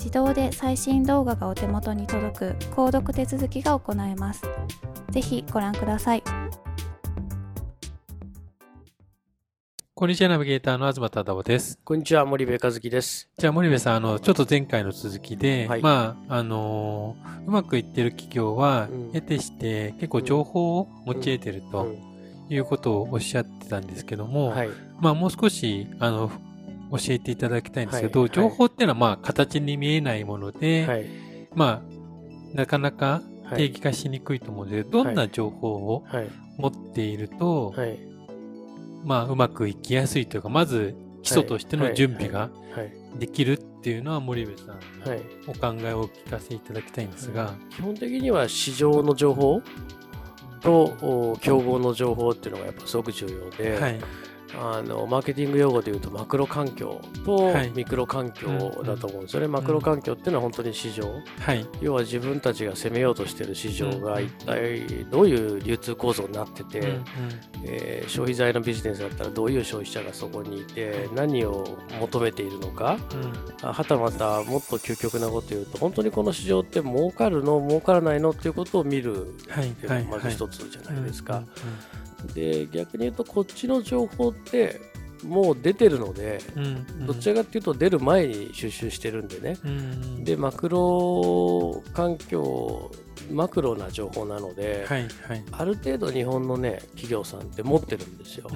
自動で最新動画がお手元に届く購読手続きが行えます。ぜひご覧ください。こんにちは、ナビゲーターの東忠夫です。こんにちは、森部和樹です。じゃあ、森部さん、あの、ちょっと前回の続きで、はい、まあ、あのー、うまくいってる企業は、得てして結構情報を持ち得てるということをおっしゃってたんですけども、はい、まあ、もう少し、あの、教えていただきたいんですけど、はい、情報っていうのはまあ形に見えないもので、はい、まあなかなか定義化しにくいと思うので、どんな情報を持っていると、まあうまくいきやすいというかまず基礎としての準備ができるっていうのは森部さんのお考えをお聞かせいただきたいんですが、基本的には市場の情報と競合の情報っていうのがやっぱすごく重要で、はいあのマーケティング用語でいうとマクロ環境とミクロ環境だと思うんですよね、はいマクロ環境っていうのは本当に市場、はい、要は自分たちが攻めようとしてる市場が一体どういう流通構造になってて、うん。うん、えー、消費財のビジネスだったらどういう消費者がそこにいて何を求めているのか、うん、はたまたもっと究極なこと言うと本当にこの市場って儲かるの儲からないのっていうことを見るっていうのがまず一つじゃないですか。で逆に言うとこっちの情報ってもう出てるので、うんうん、どちらかというと出る前に収集してるんでね、うんうん、でマクロ環境マクロな情報なので、はいはい、ある程度日本のね企業さんって持ってるんですよ。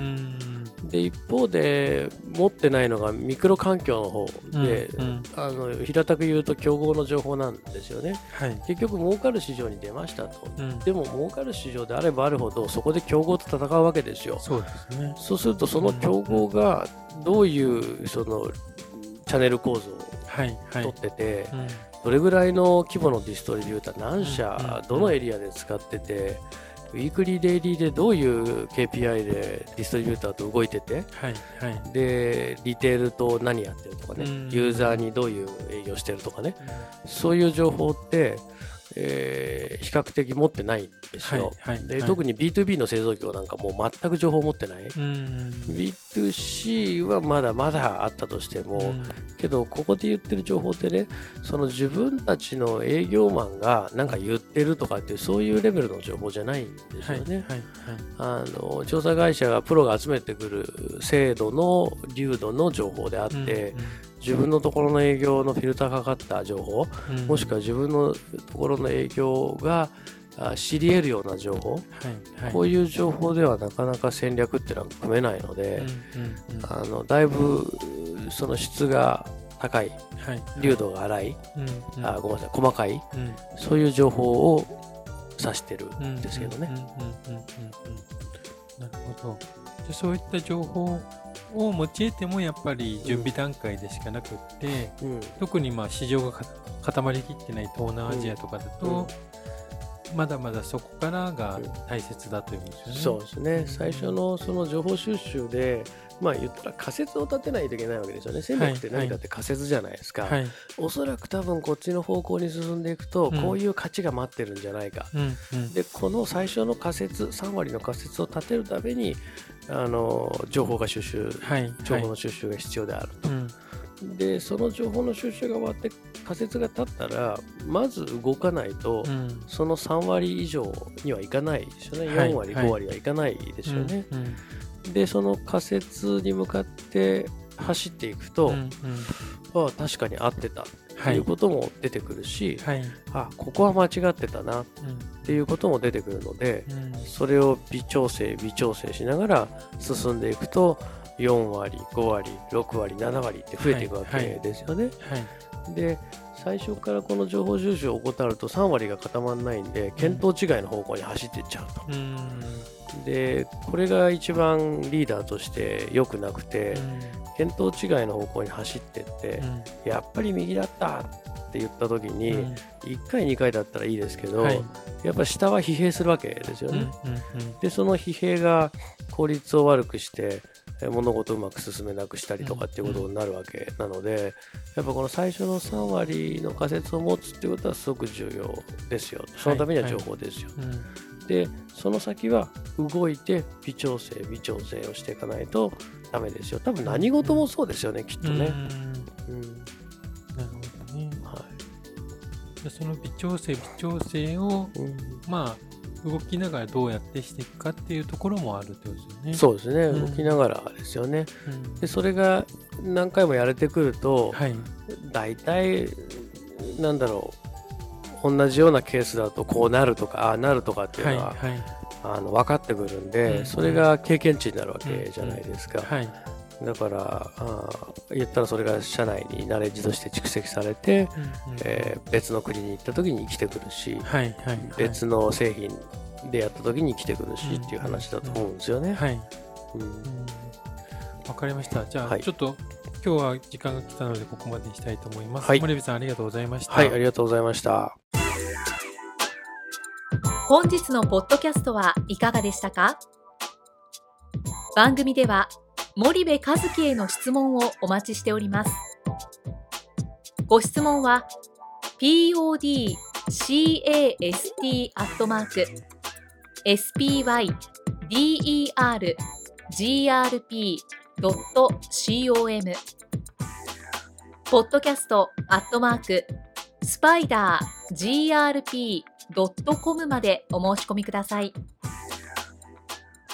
で一方で持ってないのがミクロ環境の方で、うんうん、あの平たく言うと競合の情報なんですよね。はい、結局儲かる市場に出ましたと、うん、でも儲かる市場であればあるほどそこで競合と戦うわけですよ。そうですね。そうするとその競合がどういうそのチャンネル構造を取ってて、はいはいどれぐらいの規模のディストリビューター何社、どのエリアで使ってて、ウィークリー、デイリーでどういう KPI でディストリビューターと動いてて、はいはい、でリテールと何やってるとかね、ユーザーにどういう営業してるとかね、そういう情報ってえー、比較的持ってないんですよ、はいはい、で特に B2B の製造業なんかもう全く情報を持ってない、B2C はまだまだあったとしても、けどここで言ってる情報ってねその自分たちの営業マンがなんか言ってるとかっていうそういうレベルの情報じゃないんですよね、あの調査会社がプロが集めてくる精度の流度の情報であって、うんうん自分のところの営業のフィルターかかった情報、うん、もしくは自分のところの営業が知り得るような情報、はいはい、こういう情報ではなかなか戦略っていうのは組めないので、うんうん、あのだいぶその質が高い、はい、流度が荒い、うんうん、あごめんなさい細かい、うん、そういう情報を指してるんですけどね。なるほど。じゃそういった情報を用いてもやっぱり準備段階でしかなくって、うん、特にまあ市場が固まりきってない東南アジアとかだと、うん、まだまだそこからが大切だというんですよね。そうですね。最初のその情報収集でまあ言ったら仮説を立てないといけないわけですよね。戦略って何かって仮説じゃないですか。はい、おそらく多分こっちの方向に進んでいくと、こういう価値が待ってるんじゃないか。うんうん、で、この最初の仮説、3割の仮説を立てるために、あの情報が収集、はい、情報の収集が必要であると。でその情報の収集が終わって仮説が立ったらまず動かないと、うん、その3割以上にはいかないですよね、4割、5割はいかないですよね。うんうん。でその仮説に向かって走っていくと、うんうん、あ確かに合ってた。とい。うことも出てくるし、はい、あここは間違ってたな。っていうことも出てくるので、うん、それを微調整微調整しながら進んでいくと4割5割6割7割って増えていくわけですよね。で最初からこの情報収集を怠ると3割が固まらないんで見当違いの方向に走っていっちゃうと。うん。でこれが一番リーダーとして良くなくて、見当違いの方向に走ってって、うん、やっぱり右だったって言った時に、うん、1回2回だったらいいですけど、はい、やっぱ下は疲弊するわけですよね。でその疲弊が効率を悪くして物事をうまく進めなくしたりとかっていうことになるわけ。なので、やっぱこの最初の3割の仮説を持つっていうことはすごく重要ですよ。そのためには情報ですよ。はい。はいでその先は動いて微調整微調整をしていかないとダメですよ。多分何事もそうですよねきっとね。うん、なるほどね。はい、その微調整微調整を、うん、まあ動きながらどうやってしていくかっていうところもあるってことですよね。そうですね、動きながらですよね。うん、でそれが何回もやれてくると、はい、大体なんだろう同じようなケースだとこうなるとかああなるとかっていうのは、はいはい、あの分かってくるんで、うん、それが経験値になるわけじゃないですか。はい、だからあ言ったらそれが社内にナレッジとして蓄積されて、うんうん、えー、別の国に行った時に生きてくるし、はいはいはい、別の製品でやった時に来てくるしっていう話だと思うんですよね。はい、うん、わかりました。じゃあ、ちょっと今日は時間が来たのでここまでにしたいと思います。はい、森部さんありがとうございました。はい、ありがとうございました。本日のポッドキャストはいかがでしたか？番組では森部和樹への質問をお待ちしております。ご質問は podcast アットマーク spydergrp.com ポッドキャストアットマークスパイダー grp.com までお申し込みください。